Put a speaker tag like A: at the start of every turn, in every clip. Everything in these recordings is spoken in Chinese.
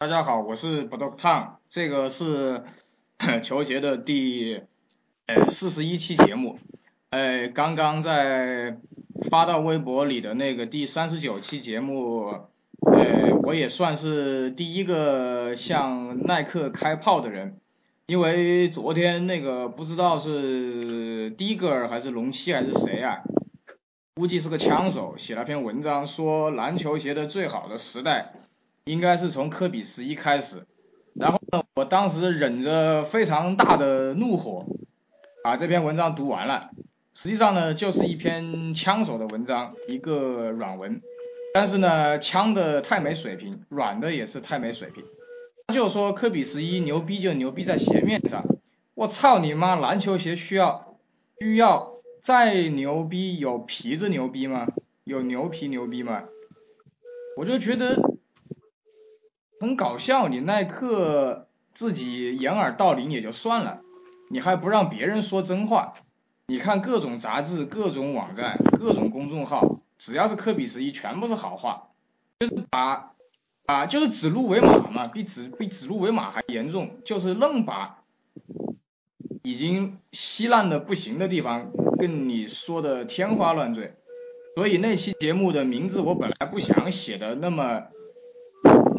A: 大家好，我是 Block Tom，这个是 球鞋的第呃四十一期节目，呃，刚刚在发到微博里的那个第三十九期节目，呃，我也算是第一个向耐克开炮的人，因为昨天那个不知道是迪格尔还是龙七还是谁啊，估计是个枪手，写了篇文章说篮球鞋的最好的时代。应该是从科比十一开始，然后呢，我当时忍着非常大的怒火，把这篇文章读完了。实际上呢，就是一篇枪手的文章，一个软文。但是呢，枪的太没水平，软的也是太没水平。就说科比十一牛逼就牛逼在鞋面上，我操你妈！篮球鞋需要需要再牛逼有皮子牛逼吗？有牛皮牛逼吗？我就觉得。很搞笑，你耐克自己掩耳盗铃也就算了，你还不让别人说真话。你看各种杂志、各种网站、各种公众号，只要是科比十一，全部是好话，就是把啊，就是指鹿为马嘛，比指比指鹿为马还严重，就是愣把已经稀烂的不行的地方跟你说的天花乱坠。所以那期节目的名字我本来不想写的那么。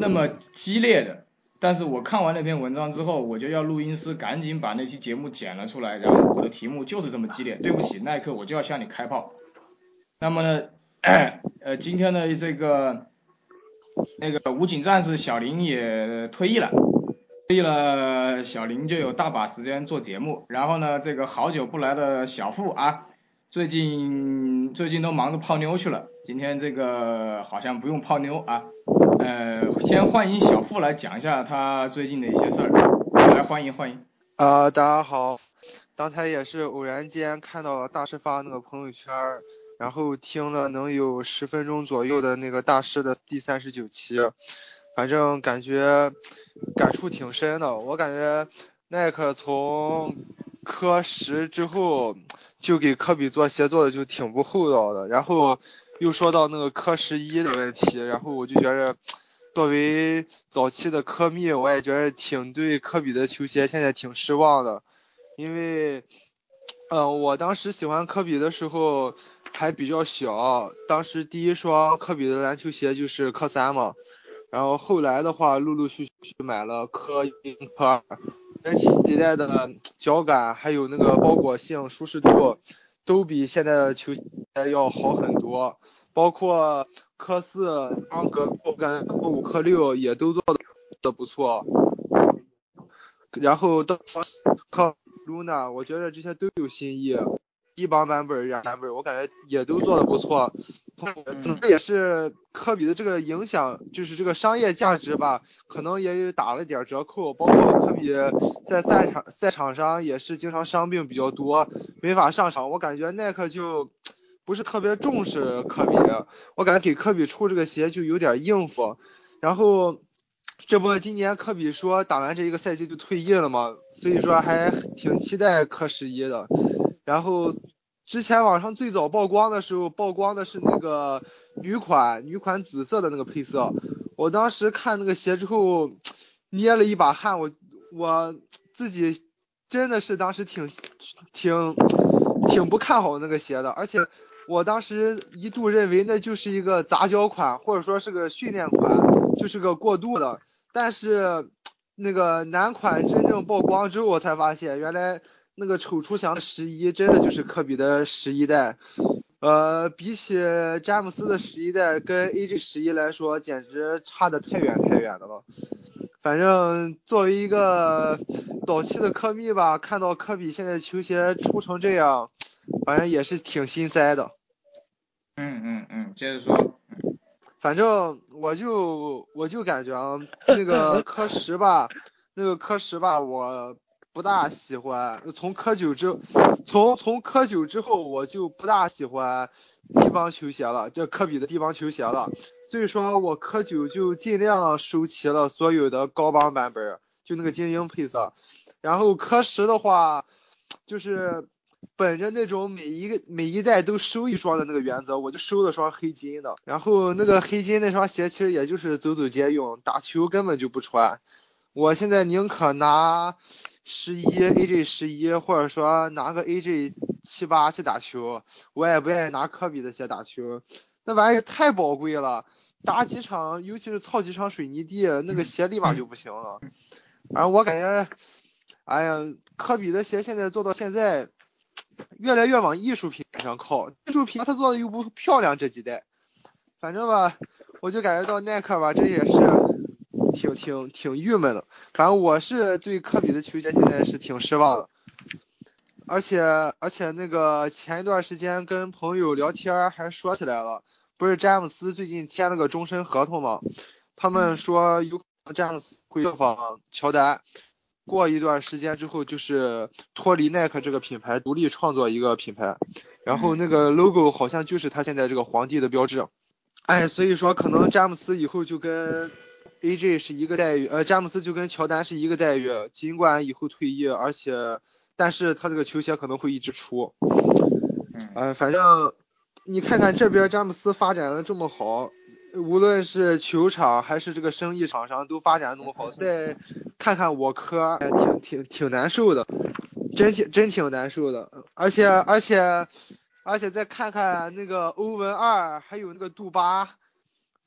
A: 那么激烈的，但是我看完那篇文章之后，我就要录音师赶紧把那期节目剪了出来，然后我的题目就是这么激烈。对不起，耐克，我就要向你开炮。那么呢，呃，今天的这个那个武警战士小林也退役了，退役了，小林就有大把时间做节目。然后呢，这个好久不来的小付啊，最近最近都忙着泡妞去了，今天这个好像不用泡妞啊。呃，先欢迎小付来讲一下他最近的一些事儿，来欢迎欢迎。
B: 啊，大家好，刚才也是偶然间看到大师发那个朋友圈，然后听了能有十分钟左右的那个大师的第三十九期，反正感觉感触挺深的。我感觉耐克从科十之后就给科比做鞋做的就挺不厚道的，然后。又说到那个科十一的问题，然后我就觉着，作为早期的科迷，我也觉得挺对科比的球鞋现在挺失望的，因为，嗯，我当时喜欢科比的时候还比较小，当时第一双科比的篮球鞋就是科三嘛，然后后来的话陆陆续续买了科一、科二，前几代的脚感还有那个包裹性、舒适度。都比现在的球鞋要好很多，包括科四、方格、我感觉科五、科六也都做的不错。然后到科 Luna，我觉得这些都有新意。一帮版本、两版本，我感觉也都做的不错。这也是科比的这个影响，就是这个商业价值吧，可能也打了点折扣。包括科比在赛场赛场上也是经常伤病比较多，没法上场。我感觉耐克就不是特别重视科比，我感觉给科比出这个鞋就有点应付。然后这不今年科比说打完这一个赛季就退役了嘛，所以说还挺期待科十一的。然后。之前网上最早曝光的时候，曝光的是那个女款，女款紫色的那个配色。我当时看那个鞋之后，捏了一把汗。我我自己真的是当时挺挺挺不看好那个鞋的，而且我当时一度认为那就是一个杂交款，或者说是个训练款，就是个过渡的。但是那个男款真正曝光之后，我才发现原来。那个丑出翔的十一真的就是科比的十一代，呃，比起詹姆斯的十一代跟 AJ 十一来说，简直差的太远太远的了。反正作为一个早期的科密吧，看到科比现在球鞋出成这样，反正也是挺心塞的。
A: 嗯嗯嗯，接着说。
B: 反正我就我就感觉啊，那个科十吧，那个科十吧，我。不大喜欢，从科九之，从从科九之后我就不大喜欢低帮球鞋了，这科比的低帮球鞋了，所以说我科九就尽量收齐了所有的高帮版本，就那个精英配色，然后科十的话，就是本着那种每一个每一代都收一双的那个原则，我就收了双黑金的。然后那个黑金那双鞋其实也就是走走街用，打球根本就不穿。我现在宁可拿十一 AJ 十一，或者说拿个 AJ 七八去打球，我也不愿意拿科比的鞋打球。那玩意儿太宝贵了，打几场，尤其是操几场水泥地，那个鞋立马就不行了。反正我感觉，哎呀，科比的鞋现在做到现在，越来越往艺术品上靠。艺术品他做的又不漂亮，这几代。反正吧，我就感觉到耐克吧，这也是挺挺挺郁闷的。反正我是对科比的球鞋现在是挺失望的。而且而且那个前一段时间跟朋友聊天还说起来了，不是詹姆斯最近签了个终身合同吗？他们说有可能。詹姆斯会效仿乔丹，过一段时间之后就是脱离耐克这个品牌，独立创作一个品牌，然后那个 logo 好像就是他现在这个皇帝的标志。哎，所以说可能詹姆斯以后就跟 AJ 是一个待遇，呃，詹姆斯就跟乔丹是一个待遇，尽管以后退役，而且但是他这个球鞋可能会一直出。嗯，反正你看看这边詹姆斯发展的这么好。无论是球场还是这个生意场上都发展那么好，再看看我科，挺挺挺难受的，真挺真挺难受的。而且而且而且再看看那个欧文二，还有那个杜巴，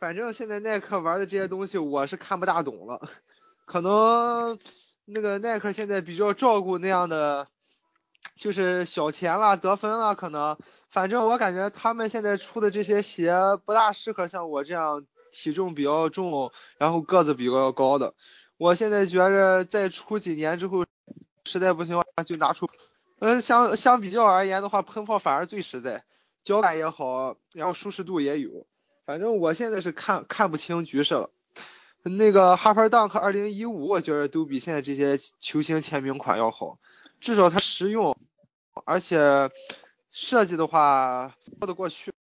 B: 反正现在耐克玩的这些东西我是看不大懂了。可能那个耐克现在比较照顾那样的。就是小钱啦，得分啦，可能，反正我感觉他们现在出的这些鞋不大适合像我这样体重比较重，然后个子比较高的。我现在觉着再出几年之后，实在不行的话就拿出，嗯，相相比较而言的话，喷泡反而最实在，脚感也好，然后舒适度也有。反正我现在是看看不清局势了。那个哈弗 Dunk 二零一五，我觉得都比现在这些球星签名款要好。至少它实用，而且设计的话说得过去。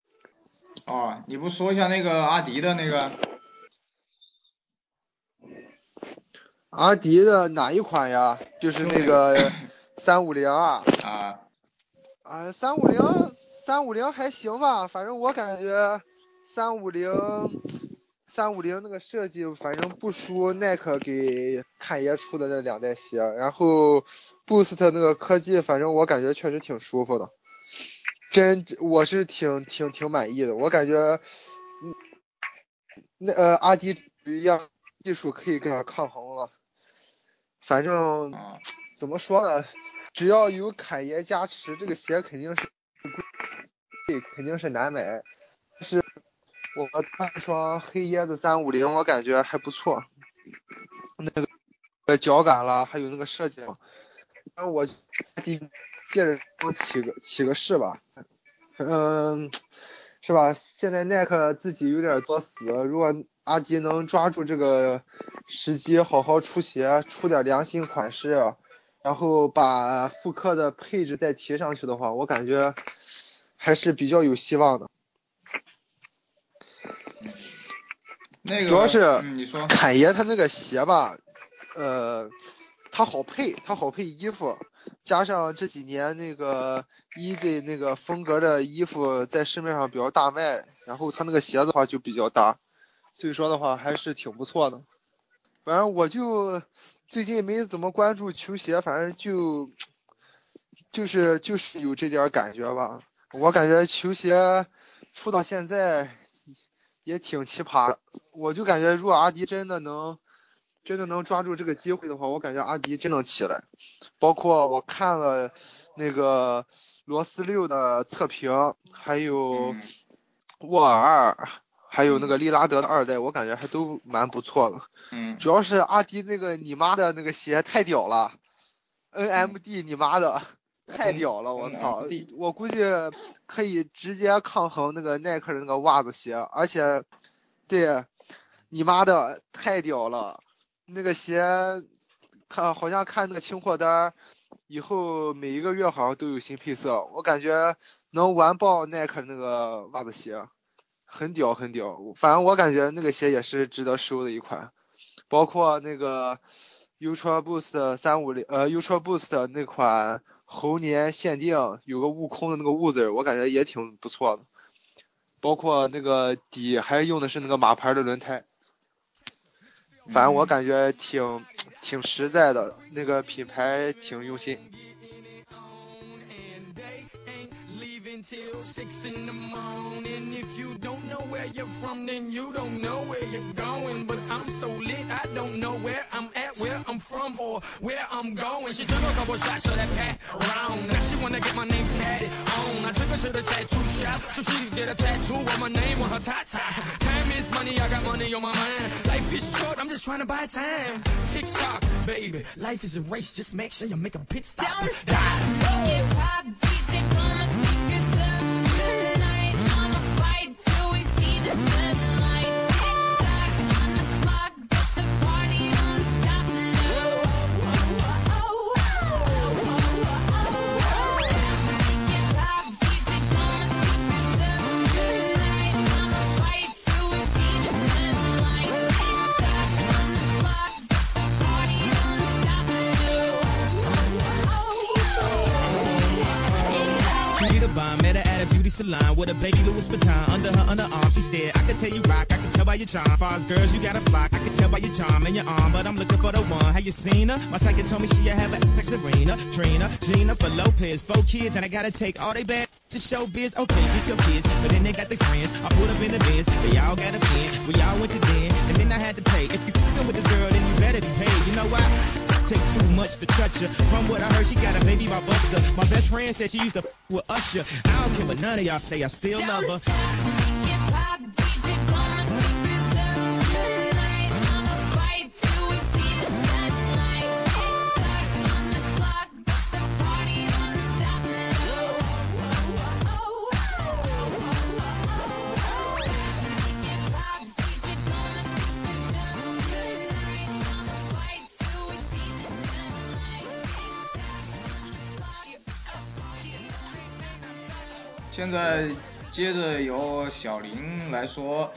A: 哦，你不说一下那个阿迪的那个？
B: 阿迪的哪一款呀？就是那个 三五零啊。
A: 啊。
B: 啊，三五零，三五零还行吧，反正我感觉三五零。三五零那个设计，反正不输耐克给侃爷出的那两代鞋，然后 Boost 那个科技，反正我感觉确实挺舒服的，真我是挺挺挺满意的，我感觉，那呃阿迪一样技术可以跟他抗衡了，反正怎么说呢，只要有侃爷加持，这个鞋肯定是贵，肯定是难买，是。我那双黑椰子三五零，我感觉还不错，那个脚感啦，还有那个设计，那我借着起个起个势吧，嗯，是吧？现在耐克自己有点作死，如果阿迪能抓住这个时机，好好出鞋，出点良心款式，然后把复刻的配置再提上去的话，我感觉还是比较有希望的。主要是侃爷他那个鞋吧，呃，他好配，他好配衣服，加上这几年那个 Easy 那个风格的衣服在市面上比较大卖，然后他那个鞋子的话就比较搭，所以说的话还是挺不错的。反正我就最近没怎么关注球鞋，反正就就是就是有这点感觉吧。我感觉球鞋出到现在。也挺奇葩的，我就感觉如果阿迪真的能，真的能抓住这个机会的话，我感觉阿迪真能起来。包括我看了那个罗斯六的测评，还有沃尔二，还有那个利拉德的二代，我感觉还都蛮不错的。
A: 嗯。
B: 主要是阿迪那个你妈的那个鞋太屌了，NMD 你妈的。太屌了，我操！我估计可以直接抗衡那个耐克的那个袜子鞋，而且，对，你妈的太屌了！那个鞋看好像看那个清货单，以后每一个月好像都有新配色，我感觉能完爆耐克那个袜子鞋，很屌很屌。反正我感觉那个鞋也是值得收的一款，包括那个 Ultra Boost 三五零呃 Ultra Boost 那款。
C: 猴年限定有个悟空的那个悟字，我感觉也挺不错的。包括那个底还用的是那个马牌的轮胎，反正我感觉挺挺实在的，那个品牌挺用心。From, or where I'm going. She took a couple shots of that pat around. Now she wanna get my name tatted on. I took her to the tattoo shop so she could get a tattoo of my name on her top Time is money, I got money on my mind. Life is short, I'm just trying to buy time. Tick tock, baby. Life is a race, just make sure you make a pit stop. Don't stop, make it pop, DJ, with a baby Louis Vuitton under her underarm. She said, I can tell you rock, I can tell by your charm. Far as girls, you got a flock. I can tell by your charm and your arm, but I'm looking for the one. Have you seen her? My psychic told me she have a like Serena, Trina, Gina for Lopez, four kids, and I gotta take all they bad to show biz. Okay, get your kids, but then they got their friends. I put up in the biz, they all got a pen. We all went to den, and then I had to pay. If you fucking with this girl, then you better be paid. You know why? Take too much to touch her. From what I heard, she got a baby by Buster. My best friend said she used to f with Usher. I don't care what none of y'all say, I still love her.
A: 现在接着由小林来说，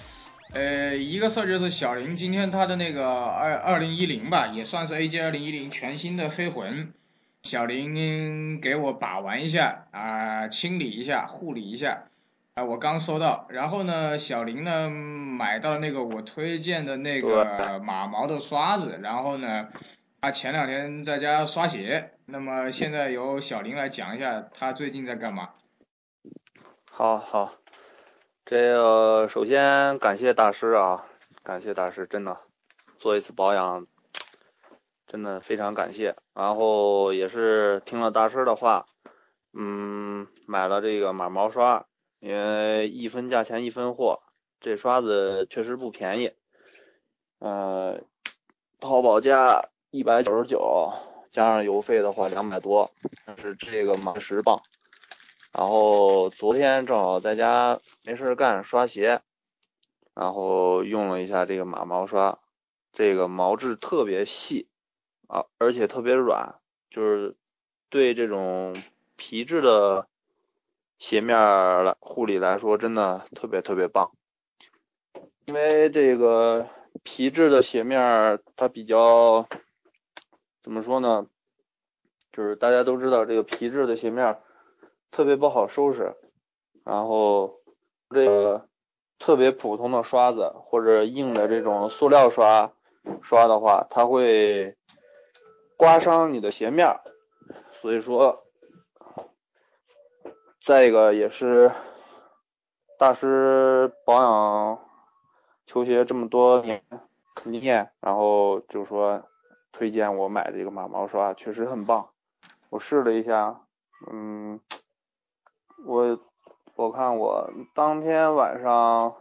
A: 呃，一个事儿就是小林今天他的那个二二零一零吧，也算是 A J 二零一零全新的黑魂，小林给我把玩一下啊，清理一下，护理一下啊，我刚收到。然后呢，小林呢买到那个我推荐的那个马毛的刷子，然后呢，他前两天在家刷鞋。那么现在由小林来讲一下他最近在干嘛。
D: 好好，这个首先感谢大师啊，感谢大师，真的做一次保养，真的非常感谢。然后也是听了大师的话，嗯，买了这个马毛刷，因为一分价钱一分货，这刷子确实不便宜，呃，淘宝价一百九十九，加上邮费的话两百多，但是这个马十磅。然后昨天正好在家没事干刷鞋，然后用了一下这个马毛刷，这个毛质特别细啊，而且特别软，就是对这种皮质的鞋面来护理来说，真的特别特别棒。因为这个皮质的鞋面它比较怎么说呢？就是大家都知道这个皮质的鞋面。特别不好收拾，然后这个特别普通的刷子或者硬的这种塑料刷刷的话，它会刮伤你的鞋面，所以说，再一个也是大师保养球鞋这么多年经验，然后就说推荐我买这个马毛刷，确实很棒，我试了一下，嗯。我我看我当天晚上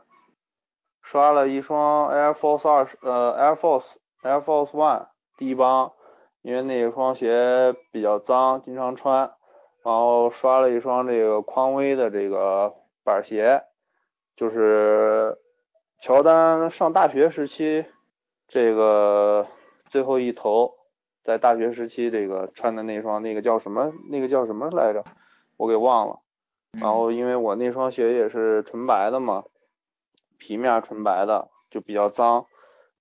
D: 刷了一双 Air Force 二十呃 Air Force Air Force One 低帮，因为那双鞋比较脏，经常穿，然后刷了一双这个匡威的这个板鞋，就是乔丹上大学时期这个最后一头在大学时期这个穿的那双，那个叫什么？那个叫什么来着？我给忘了。然后因为我那双鞋也是纯白的嘛，皮面纯白的就比较脏，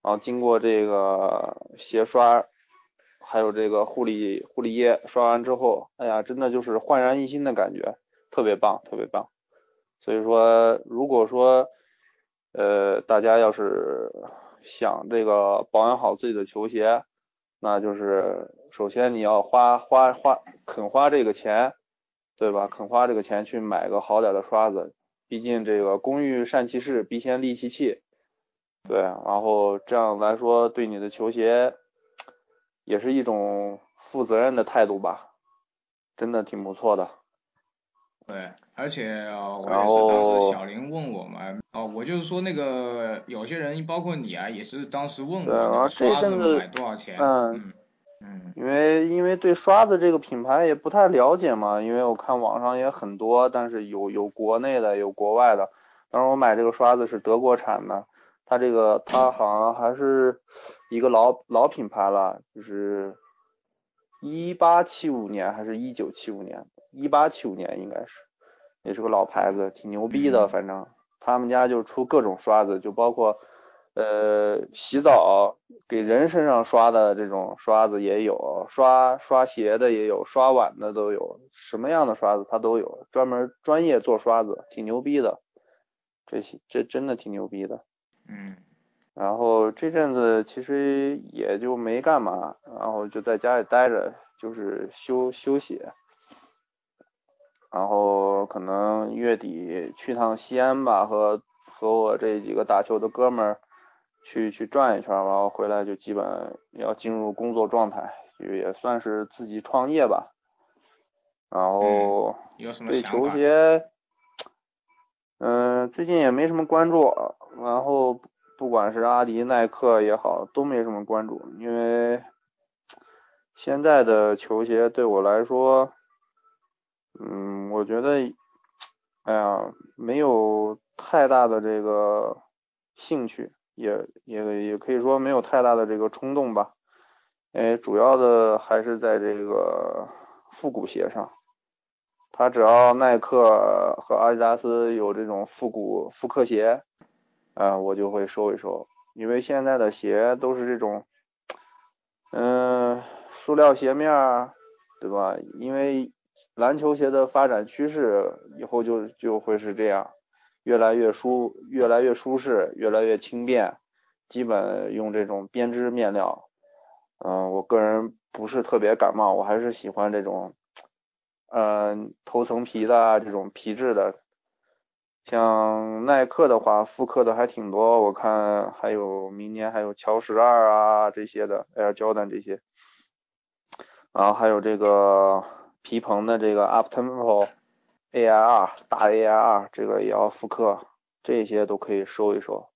D: 然后经过这个鞋刷还有这个护理护理液刷完之后，哎呀，真的就是焕然一新的感觉，特别棒，特别棒。所以说，如果说呃大家要是想这个保养好自己的球鞋，那就是首先你要花花花肯花这个钱，对吧？肯花这个钱去买个好点的刷子，毕竟这个工欲善其事，必先利其器。对，然后这样来说，对你的球鞋也是一种负责任的态度吧，真的挺不错的。
A: 对，而且我也是当时小林问我嘛，哦，我就是说那个有些人包括你啊，也是当时问我刷子买多少钱，嗯嗯，
D: 因为因为对刷子这个品牌也不太了解嘛，因为我看网上也很多，但是有有国内的，有国外的。当时我买这个刷子是德国产的，它这个它好像还是一个老老品牌了，就是一八七五年还是一九七五年。一八七五年应该是，也是个老牌子，挺牛逼的。反正他们家就出各种刷子，就包括呃洗澡给人身上刷的这种刷子也有，刷刷鞋的也有，刷碗的都有，什么样的刷子它都有，专门专业做刷子，挺牛逼的。这些这真的挺牛逼的。
A: 嗯。
D: 然后这阵子其实也就没干嘛，然后就在家里待着，就是休休息。然后可能月底去趟西安吧，和和我这几个打球的哥们儿去去转一圈，然后回来就基本要进入工作状态，也算是自己创业吧。然后对球鞋，嗯，最近也没什么关注，然后不管是阿迪、耐克也好，都没什么关注，因为现在的球鞋对我来说。嗯，我觉得，哎呀，没有太大的这个兴趣，也也也可以说没有太大的这个冲动吧。哎，主要的还是在这个复古鞋上。它只要耐克和阿迪达斯有这种复古复刻鞋，啊，我就会收一收。因为现在的鞋都是这种，嗯，塑料鞋面儿，对吧？因为篮球鞋的发展趋势以后就就会是这样，越来越舒，越来越舒适，越来越轻便，基本用这种编织面料。嗯，我个人不是特别感冒，我还是喜欢这种，嗯，头层皮的这种皮质的。像耐克的话，复刻的还挺多，我看还有明年还有乔十二啊这些的，Air Jordan 这些，然后还有这个。皮蓬的这个 Uptempo AIR 大 AIR 这个也要复刻，这些都可以收一收。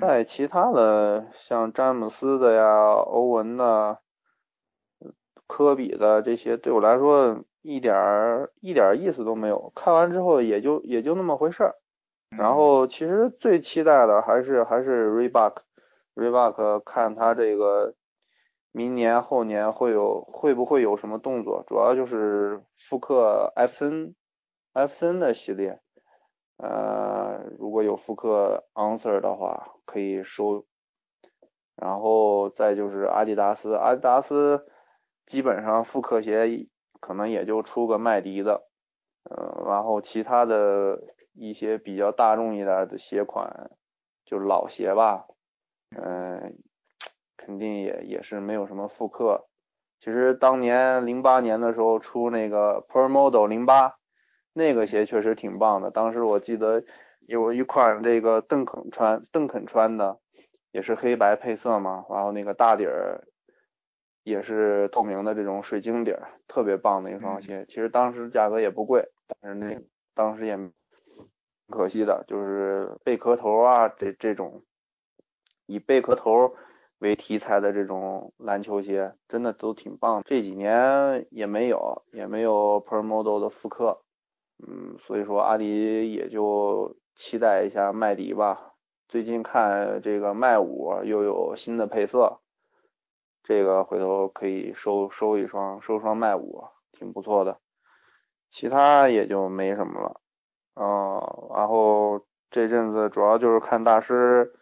D: 在其他的像詹姆斯的呀、欧文的、科比的这些，对我来说一点儿一点意思都没有。看完之后也就也就那么回事儿。然后其实最期待的还是还是 Reebok，Reebok 看他这个。明年后年会有会不会有什么动作？主要就是复刻艾弗森艾弗森的系列，呃，如果有复刻 Answer 的话可以收，然后再就是阿迪达斯，阿迪达斯基本上复刻鞋可能也就出个麦迪的，嗯，然后其他的一些比较大众一点的鞋款，就是老鞋吧，嗯。肯定也也是没有什么复刻。其实当年零八年的时候出那个 Per Model 零八，那个鞋确实挺棒的。当时我记得有一款这个邓肯穿，邓肯穿的也是黑白配色嘛，然后那个大底儿也是透明的这种水晶底儿，特别棒的一双鞋。其实当时价格也不贵，但是那当时也可惜的，就是贝壳头啊这这种以贝壳头。为题材的这种篮球鞋真的都挺棒，这几年也没有也没有 Per Model 的复刻，嗯，所以说阿迪也就期待一下麦迪吧。最近看这个麦五又有新的配色，这个回头可以收收一双，收双麦五，挺不错的。其他也就没什么了，嗯，然后这阵子主要就是看大师。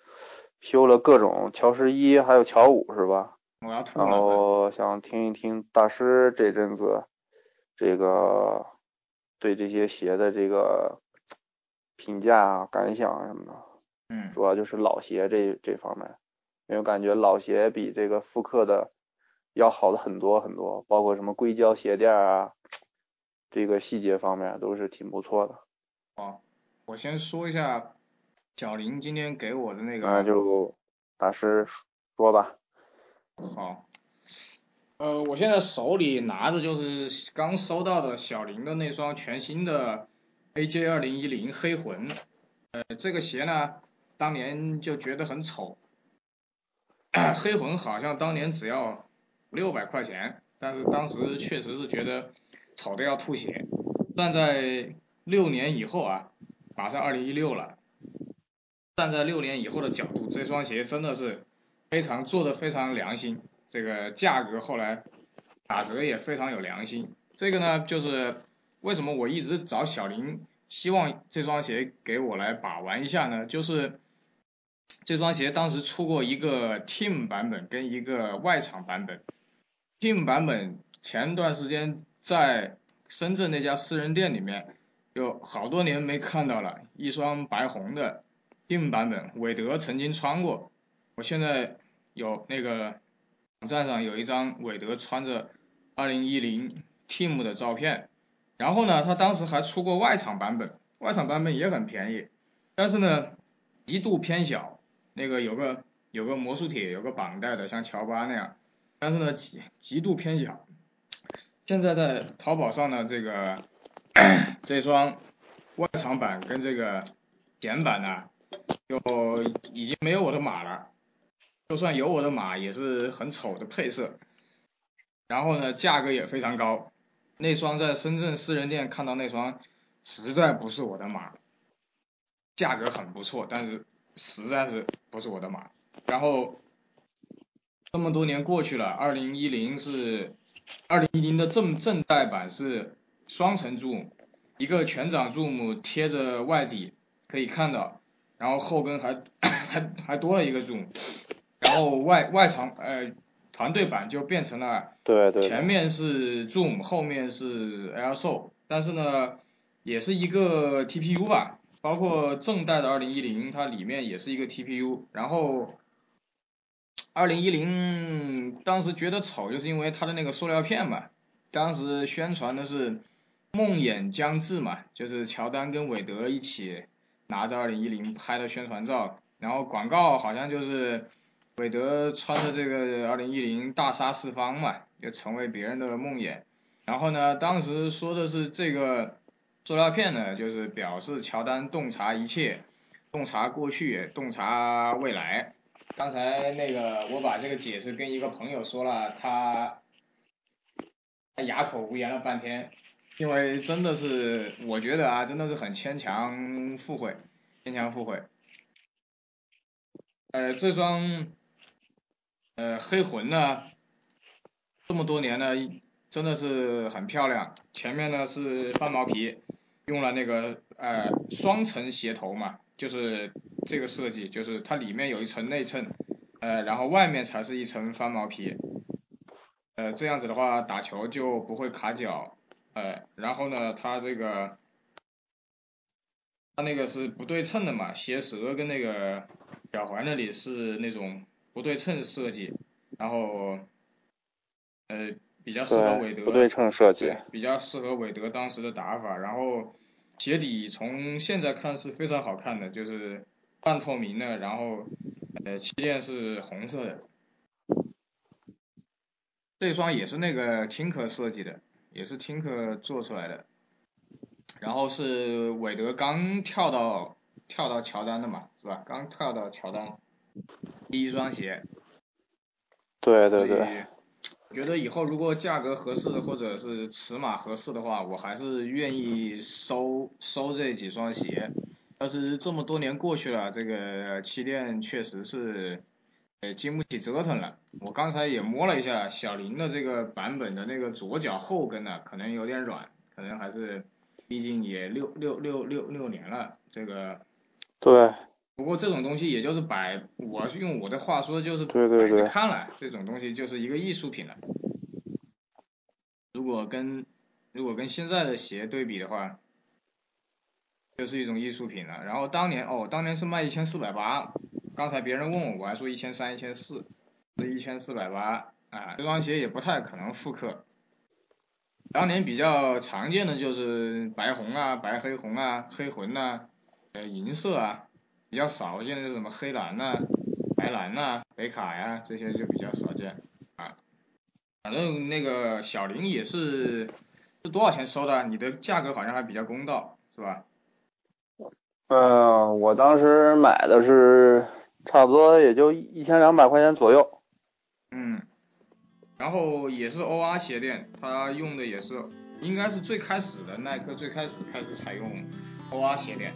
D: 修了各种乔十一，还有乔五是吧？
A: 我他吐
D: 然。后想听一听大师这阵子这个对这些鞋的这个评价啊、感想啊什么的，
A: 嗯，
D: 主要就是老鞋这这方面，因为我感觉老鞋比这个复刻的要好的很多很多，包括什么硅胶鞋垫啊，这个细节方面都是挺不错的。
A: 我先说一下小林今天给我的那个，
D: 那就大师说吧。
A: 好，呃，我现在手里拿着就是刚收到的小林的那双全新的 AJ 二零一零黑魂，呃，这个鞋呢，当年就觉得很丑，黑魂好像当年只要六百块钱，但是当时确实是觉得丑的要吐血。站在六年以后啊，马上二零一六了，站在六年以后的角度，这双鞋真的是非常做的非常良心，这个价格后来打折也非常有良心。这个呢，就是为什么我一直找小林，希望这双鞋给我来把玩一下呢？就是这双鞋当时出过一个 Team 版本跟一个外场版本，Team 版本前段时间在深圳那家私人店里面有好多年没看到了，一双白红的 Team 版本，韦德曾经穿过，我现在有那个网站上有一张韦德穿着2010 Team 的照片，然后呢，他当时还出过外场版本，外场版本也很便宜，但是呢，极度偏小，那个有个有个魔术铁，有个绑带的，像乔巴那样，但是呢极极度偏小。现在在淘宝上呢，这个这双外场版跟这个简版呢，就已经没有我的码了。就算有我的码，也是很丑的配色。然后呢，价格也非常高。那双在深圳私人店看到那双，实在不是我的码。价格很不错，但是实在是不是我的码。然后这么多年过去了，二零一零是二零一零的正正代版是双层 zoom，一个全掌 zoom 贴着外底可以看到，然后后跟还 还还多了一个 zoom，然后外外场呃团队版就变成了
D: 对对对
A: 前面是 zoom，后面是 LSO，但是呢也是一个 TPU 吧，包括正代的二零一零它里面也是一个 TPU，然后。二零一零当时觉得丑，就是因为它的那个塑料片嘛。当时宣传的是梦魇将至嘛，就是乔丹跟韦德一起拿着二零一零拍的宣传照，然后广告好像就是韦德穿着这个二零一零大杀四方嘛，就成为别人的梦魇。然后呢，当时说的是这个塑料片呢，就是表示乔丹洞察一切，洞察过去，洞察未来。刚才那个我把这个解释跟一个朋友说了，他他哑口无言了半天，因为真的是我觉得啊，真的是很牵强附会，牵强附会。呃，这双呃黑魂呢，这么多年呢，真的是很漂亮。前面呢是翻毛皮，用了那个呃双层鞋头嘛，就是这个设计，就是它里面有一层内衬，呃，然后外面才是一层翻毛皮，呃，这样子的话打球就不会卡脚，呃，然后呢，它这个它那个是不对称的嘛，鞋舌跟那个脚踝那里是那种不对称设计，然后呃比较适合韦德，
D: 不对称设计，
A: 比较适合韦德当时的打法，然后鞋底从现在看是非常好看的，就是半透明的，然后呃气垫是红色的，这双也是那个 Tinker 设计的，也是 Tinker 做出来的，然后是韦德刚跳到跳到乔丹的嘛，是吧？刚跳到乔丹第一双鞋，
D: 对对对，
A: 我觉得以后如果价格合适或者是尺码合适的话，我还是愿意收收这几双鞋。但是这么多年过去了，这个气垫确实是呃经不起折腾了。我刚才也摸了一下小林的这个版本的那个左脚后跟呢，可能有点软，可能还是毕竟也六六六六六年了，这个
D: 对，
E: 不过这种东西也就是摆，我用我的话说就是
D: 对对对，
E: 看来这种东西就是一个艺术品了。如果跟如果跟现在的鞋对比的话，就是一种艺术品了。然后当年哦，当年是卖一千四百八，刚才别人问我，我还说一千三、一千四，是一千四百八啊。这双鞋也不太可能复刻。当年比较常见的就是白红啊、白黑红啊、黑魂呐，呃银色啊，比较少见的什么黑蓝呐、白蓝呐、北卡呀这些就比较少见啊。反正那个小林也是是多少钱收的？你的价格好像还比较公道，是吧？
D: 嗯，我当时买的是差不多也就一千两百块钱左右。
E: 嗯。然后也是 OR 鞋垫，它用的也是，应该是最开始的耐克最开始开始采用 OR 鞋垫。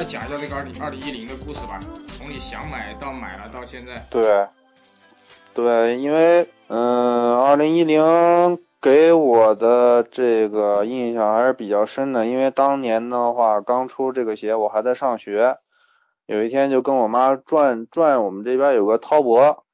E: 再讲一下这个二零二零一零的故事吧，从你想买到买了到现在。
D: 对，对，因为嗯，二零一零给我的这个印象还是比较深的，因为当年的话刚出这个鞋，我还在上学，有一天就跟我妈转转，我们这边有个滔博，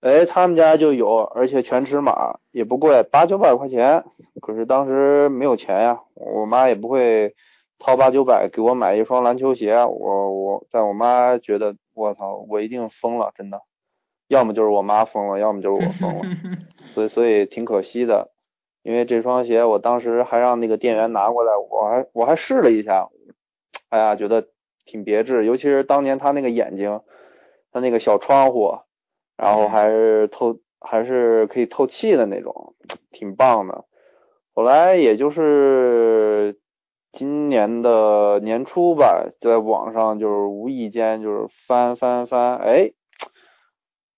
D: 哎，他们家就有，而且全尺码，也不贵，八九百块钱，可是当时没有钱呀，我妈也不会。掏八九百给我买一双篮球鞋，我我在我妈觉得我操，我一定疯了，真的，要么就是我妈疯了，要么就是我疯了，所以所以挺可惜的，因为这双鞋我当时还让那个店员拿过来，我还我还试了一下，哎呀，觉得挺别致，尤其是当年他那个眼睛，他那个小窗户，然后还是透还是可以透气的那种，挺棒的。后来也就是。今年的年初吧，在网上就是无意间就是翻翻翻，哎，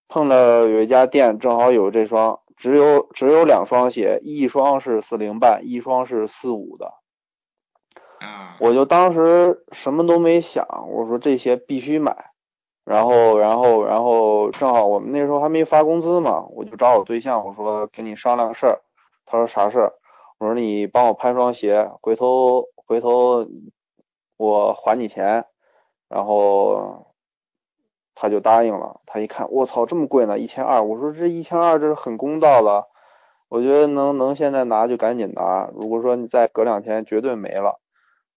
D: 碰到有一家店正好有这双只有只有两双鞋，一双是四零半，一双是四五的。
A: 啊，
D: 我就当时什么都没想，我说这鞋必须买。然后，然后，然后正好我们那时候还没发工资嘛，我就找我对象，我说跟你商量个事儿。他说啥事儿？我说你帮我拍双鞋，回头回头我还你钱。然后他就答应了。他一看，我操，这么贵呢，一千二。我说这一千二这是很公道的，我觉得能能现在拿就赶紧拿。如果说你再隔两天，绝对没了。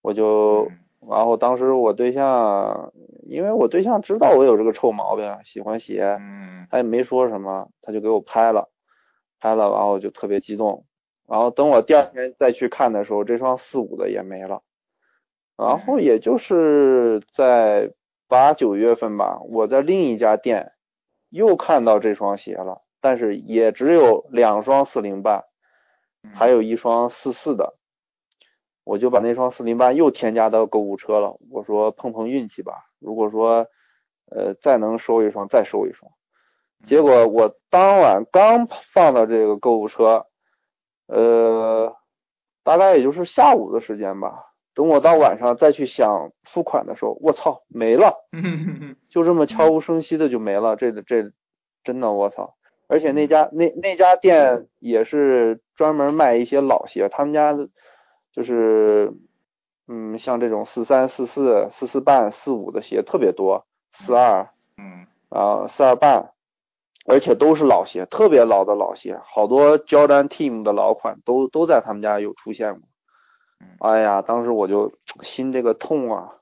D: 我就。然后当时我对象，因为我对象知道我有这个臭毛病，喜欢鞋，他也没说什么，他就给我拍了，拍了，然后我就特别激动。然后等我第二天再去看的时候，这双四五的也没了。然后也就是在八九月份吧，我在另一家店又看到这双鞋了，但是也只有两双四零半，还有一双四四的。我就把那双四零八又添加到购物车了。我说碰碰运气吧，如果说呃再能收一双，再收一双。结果我当晚刚放到这个购物车，呃，大概也就是下午的时间吧。等我到晚上再去想付款的时候，我操，没了，就这么悄无声息的就没了。这这真的我操！而且那家那那家店也是专门卖一些老鞋，他们家的。就是，嗯，像这种四三、四四、四四半、四五的鞋特别多，四二，
A: 嗯，
D: 啊，四二半，而且都是老鞋，特别老的老鞋，好多 Jordan Team 的老款都都在他们家有出现过。哎呀，当时我就心这个痛啊！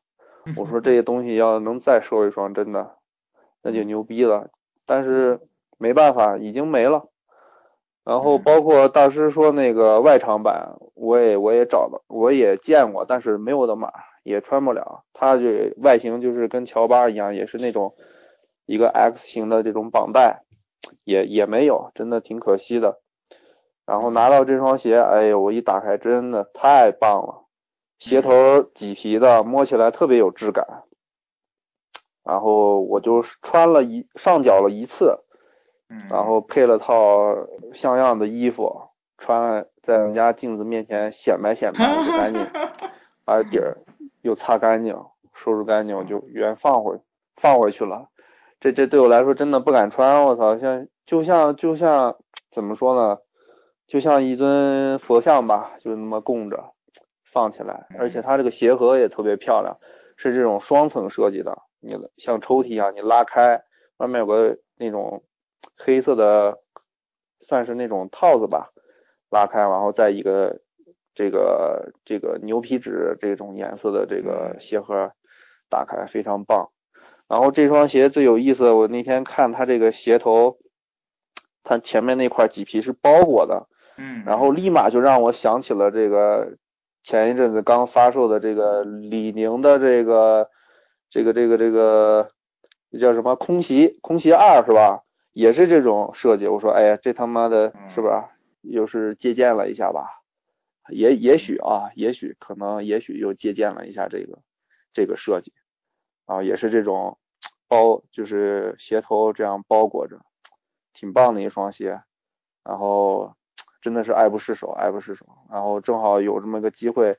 D: 我说这些东西要能再收一双，真的那就牛逼了。但是没办法，已经没了。然后包括大师说那个外场版，我也我也找了，我也见过，但是没有的码，也穿不了。它这外形就是跟乔巴一样，也是那种一个 X 型的这种绑带，也也没有，真的挺可惜的。然后拿到这双鞋，哎呦，我一打开，真的太棒了，鞋头麂皮的，摸起来特别有质感。然后我就穿了一上脚了一次。然后配了套像样的衣服，穿在人家镜子面前显摆显摆，就赶紧 把底儿又擦干净，收拾干净，我就原放回放回去了。这这对我来说真的不敢穿，我操，像就像就像怎么说呢？就像一尊佛像吧，就那么供着放起来。而且它这个鞋盒也特别漂亮，是这种双层设计的，你像抽屉一样，你拉开，外面有个那种。黑色的算是那种套子吧，拉开，然后再一个这个这个牛皮纸这种颜色的这个鞋盒打开，非常棒。然后这双鞋最有意思，我那天看它这个鞋头，它前面那块麂皮是包裹的，
A: 嗯，
D: 然后立马就让我想起了这个前一阵子刚发售的这个李宁的这个这个这个这个叫什么空袭空袭二是吧？也是这种设计，我说，哎呀，这他妈的是吧？又是借鉴了一下吧？也也许啊，也许可能，也许又借鉴了一下这个这个设计啊，也是这种包，就是鞋头这样包裹着，挺棒的一双鞋。然后真的是爱不释手，爱不释手。然后正好有这么个机会，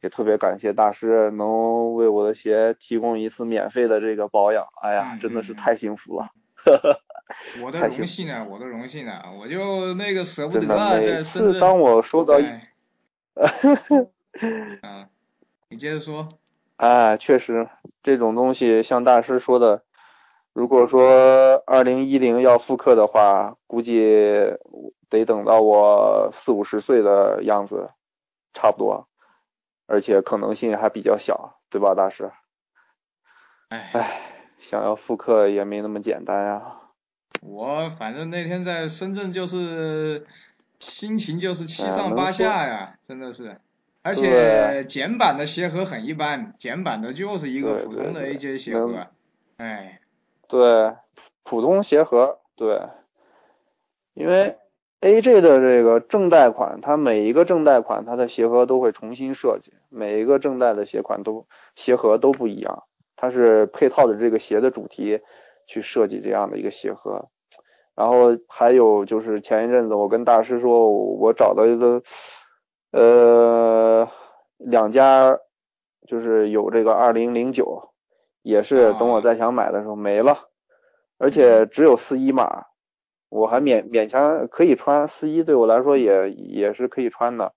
D: 也特别感谢大师能为我的鞋提供一次免费的这个保养。哎呀，真的是太幸福了。
A: 我的荣幸啊，我的荣幸啊，我就那个舍不得啊，在深圳。
D: 当我说到，
A: 啊，你接着说。
D: 哎，确实，这种东西像大师说的，如果说二零一零要复刻的话，估计得等到我四五十岁的样子，差不多，而且可能性还比较小，对吧，大师？
A: 哎。
D: 想要复刻也没那么简单呀。
A: 我反正那天在深圳就是心情就是七上八下呀，真的是。而且简版的鞋盒很一般，简版的就是一个普通的 AJ 鞋盒。哎。
D: 对，普通鞋盒，对。因为 AJ 的这个正代款，它每一个正代款它的鞋盒都会重新设计，每一个正代的鞋款都鞋盒都不一样。它是配套的这个鞋的主题去设计这样的一个鞋盒，然后还有就是前一阵子我跟大师说，我找到一个呃两家，就是有这个二零零九，也是等我再想买的时候没了，而且只有四一码，我还勉勉强可以穿四一，对我来说也也是可以穿的，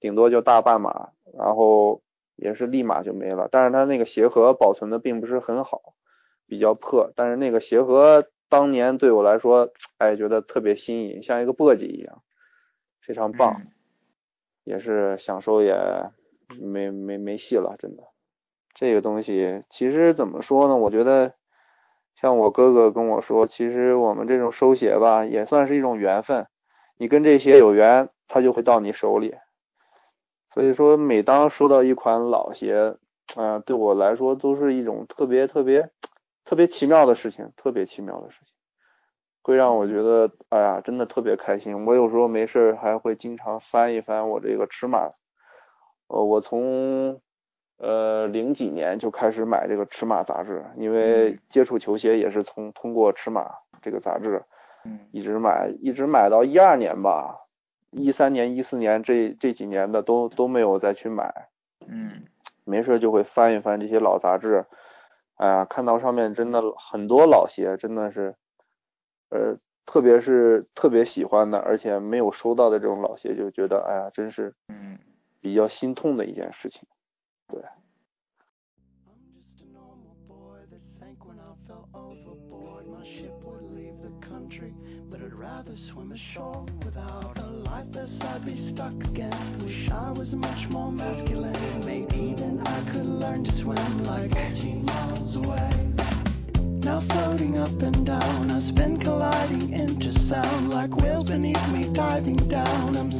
D: 顶多就大半码，然后也是立马就没了。但是它那个鞋盒保存的并不是很好，比较破，但是那个鞋盒当年对我来说，哎，觉得特别新颖，像一个簸箕一样，非常棒。也是想收也没没没戏了，真的。这个东西其实怎么说呢？我觉得像我哥哥跟我说，其实我们这种收鞋吧，也算是一种缘分。你跟这些有缘，它就会到你手里。所以说，每当收到一款老鞋，啊，对我来说都是一种特别特别特别奇妙的事情，特别奇妙的事情。会让我觉得，哎呀，真的特别开心。我有时候没事还会经常翻一翻我这个尺码。呃，我从呃零几年就开始买这个尺码杂志，因为接触球鞋也是从通过尺码这个杂志，
A: 嗯，
D: 一直买，一直买到一二年吧，一三年、一四年这这几年的都都没有再去买。
A: 嗯，
D: 没事就会翻一翻这些老杂志，哎呀，看到上面真的很多老鞋，真的是。呃，特别是特别喜欢的，而且没有收到的这种老鞋，就觉得哎呀，真是
A: 嗯
D: 比较心痛的一件事情。对。
F: Me diving down. I'm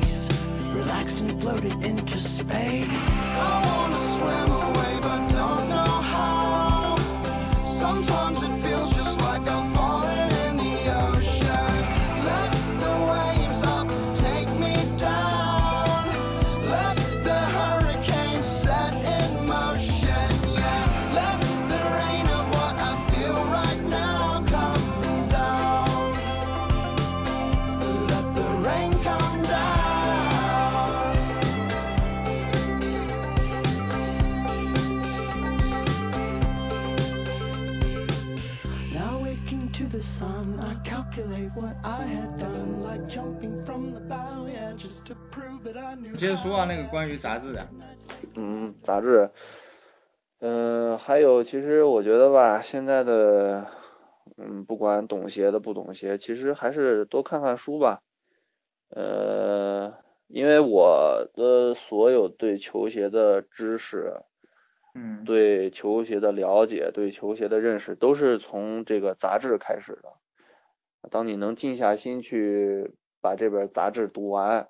F: face, relaxed and floated into space.
A: 接着说啊，那个关于杂志的，
D: 嗯，杂志，嗯、还有其实我觉得吧，现在的，嗯，不管懂鞋的不懂鞋，其实还是多看看书吧。呃，因为我的所有对球鞋的知识，
A: 嗯，
D: 对球鞋的了解，对球鞋的认识，都是从这个杂志开始的。当你能静下心去把这本杂志读完，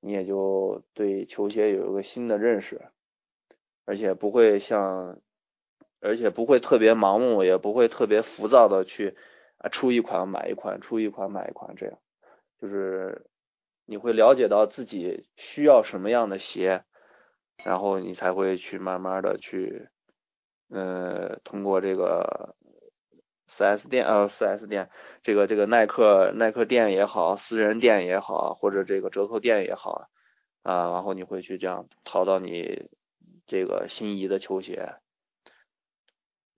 D: 你也就对球鞋有一个新的认识，而且不会像，而且不会特别盲目，也不会特别浮躁的去啊出一款买一款，出一款买一款这样，就是你会了解到自己需要什么样的鞋，然后你才会去慢慢的去呃，通过这个 4S 店呃 4S 店，这个这个耐克耐克店也好，私人店也好，或者这个折扣店也好，啊，然后你会去这样淘到你这个心仪的球鞋，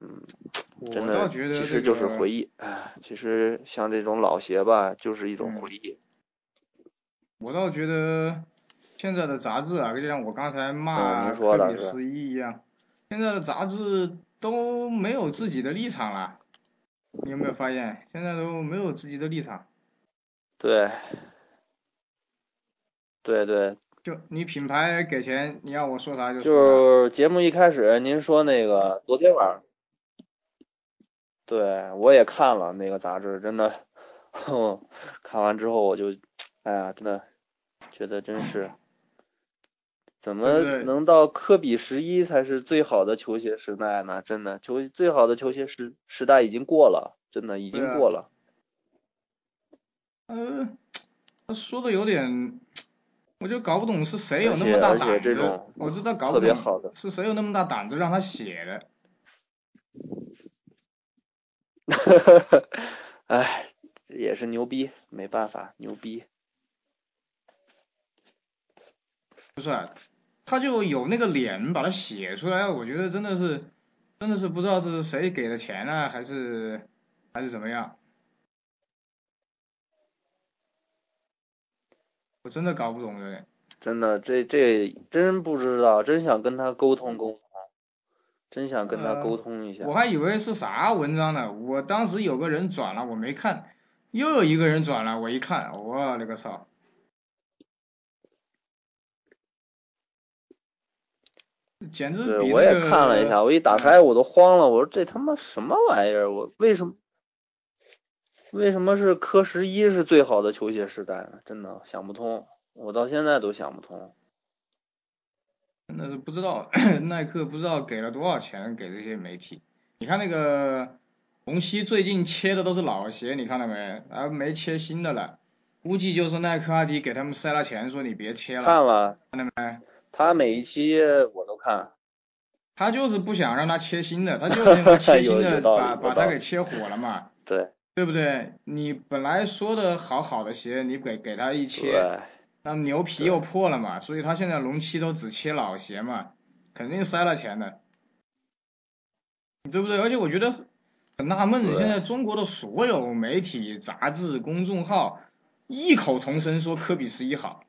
D: 嗯，真的其实就是回忆，哎，其实像这种老鞋吧，就是一种
A: 嗯
D: 回忆，
A: 我倒觉得现在的杂志啊，就像我刚才骂
D: 嗯您说
A: 科比十一一样，现在的杂志都没有自己的立场了。你有没有发现，现在都没有自己的立场？
D: 对，对对，
A: 就你品牌给钱，你要我说啥就说。
D: 就是节目一开始您说那个昨天晚上，对我也看了那个杂志，真的，哼，看完之后我就，哎呀，真的觉得真是，怎么能到科比十一才是最好的球鞋时代呢？真的，球最好的球鞋时时代已经过了，真的已经过了。
A: 呃，他说的有点，我就搞不懂是谁有那么大胆子
D: 这种，
A: 我知道搞
D: 特
A: 不懂
D: 别好的
A: 是谁有那么大胆子让他写的。
D: 哎，也是牛逼，没办法，牛逼。
A: 不是啊，他就有那个脸把它写出来，我觉得真的是，真的是不知道是谁给的钱啊，还是还是怎么样，我真的搞不懂有点。
D: 真的，这这真不知道，真想跟他沟通沟通，真想跟他
A: 呃
D: 沟通一下。
A: 我还以为是啥文章呢，我当时有个人转了，我没看，又有一个人转了，我一看，我勒个操！简直
D: 我也看了一下，我一打开我都慌了，我说这他妈什么玩意儿？我为什么为什么是科十一是最好的球鞋时代呢？真的想不通，我到现在都想不通。
A: 真的是不知道 耐克不知道给了多少钱给这些媒体。你看那个红旗最近切的都是老鞋，你看到没？啊，没切新的了，估计就是耐克阿迪给他们塞了钱，说你别切了，
D: 看了，
A: 看到没？
D: 他每一期我都看，
A: 他就是不想让他切新的，他就是因为切新的 把把他给切火了嘛，
D: 对。
A: 对不对？你本来说的好好的鞋，你给给他一切，那牛皮又破了嘛，所以他现在龙七都只切老鞋嘛，肯定塞了钱的，对不对？而且我觉得很纳闷，现在中国的所有媒体、杂志、公众号异口同声说科比十一好，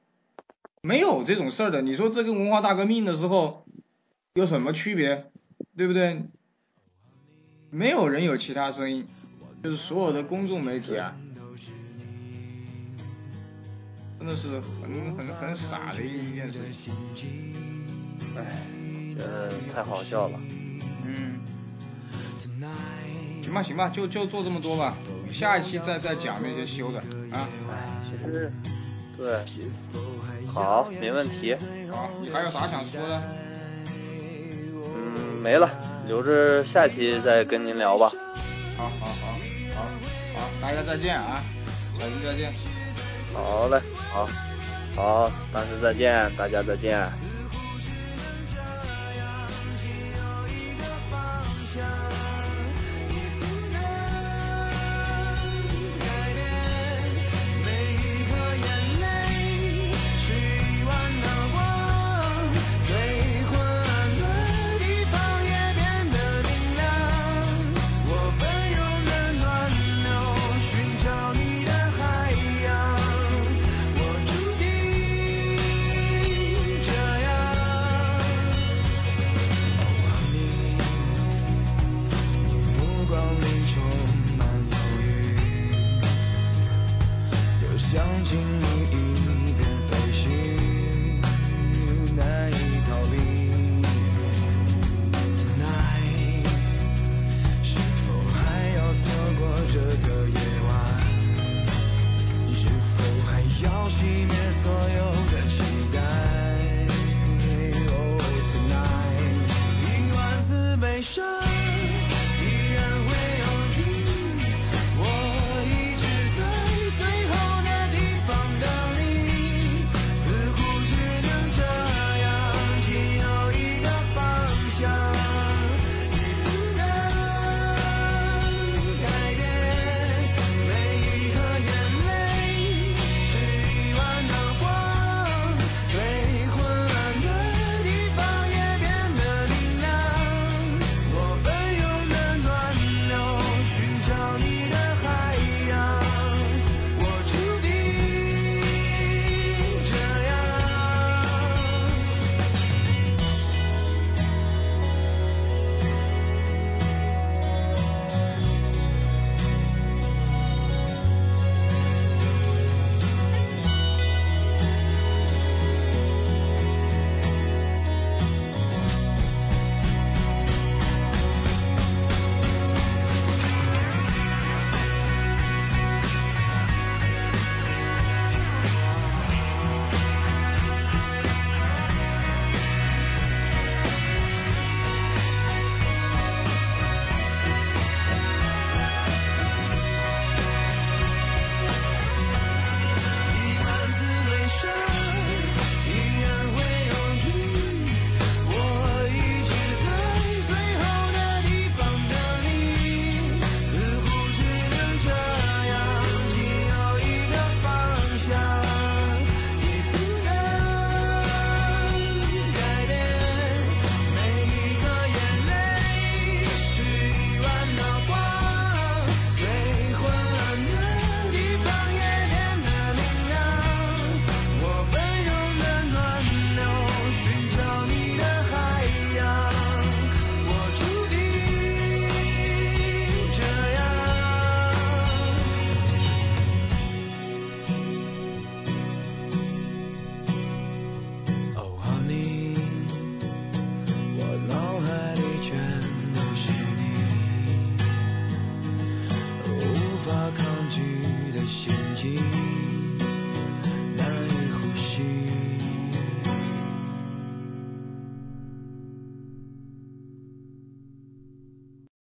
A: 没有这种事儿的。你说这跟文化大革命的时候有什么区别？对不对？没有人有其他声音，就是所有的公众媒体啊，真的是很很很傻的一件事情。
D: 哎，呃太好笑了。
A: 嗯，行吧行吧，就就做这么多吧，下一期再再讲那些修的啊。
D: 哎，其实对，好，没问题。
A: 好，你还有啥想说的？
D: 嗯，没了，留着下期再跟您聊吧。
A: 好好好好好，大家再见啊，小鱼再见。
D: 好嘞，好，好，大师再见，大家再见。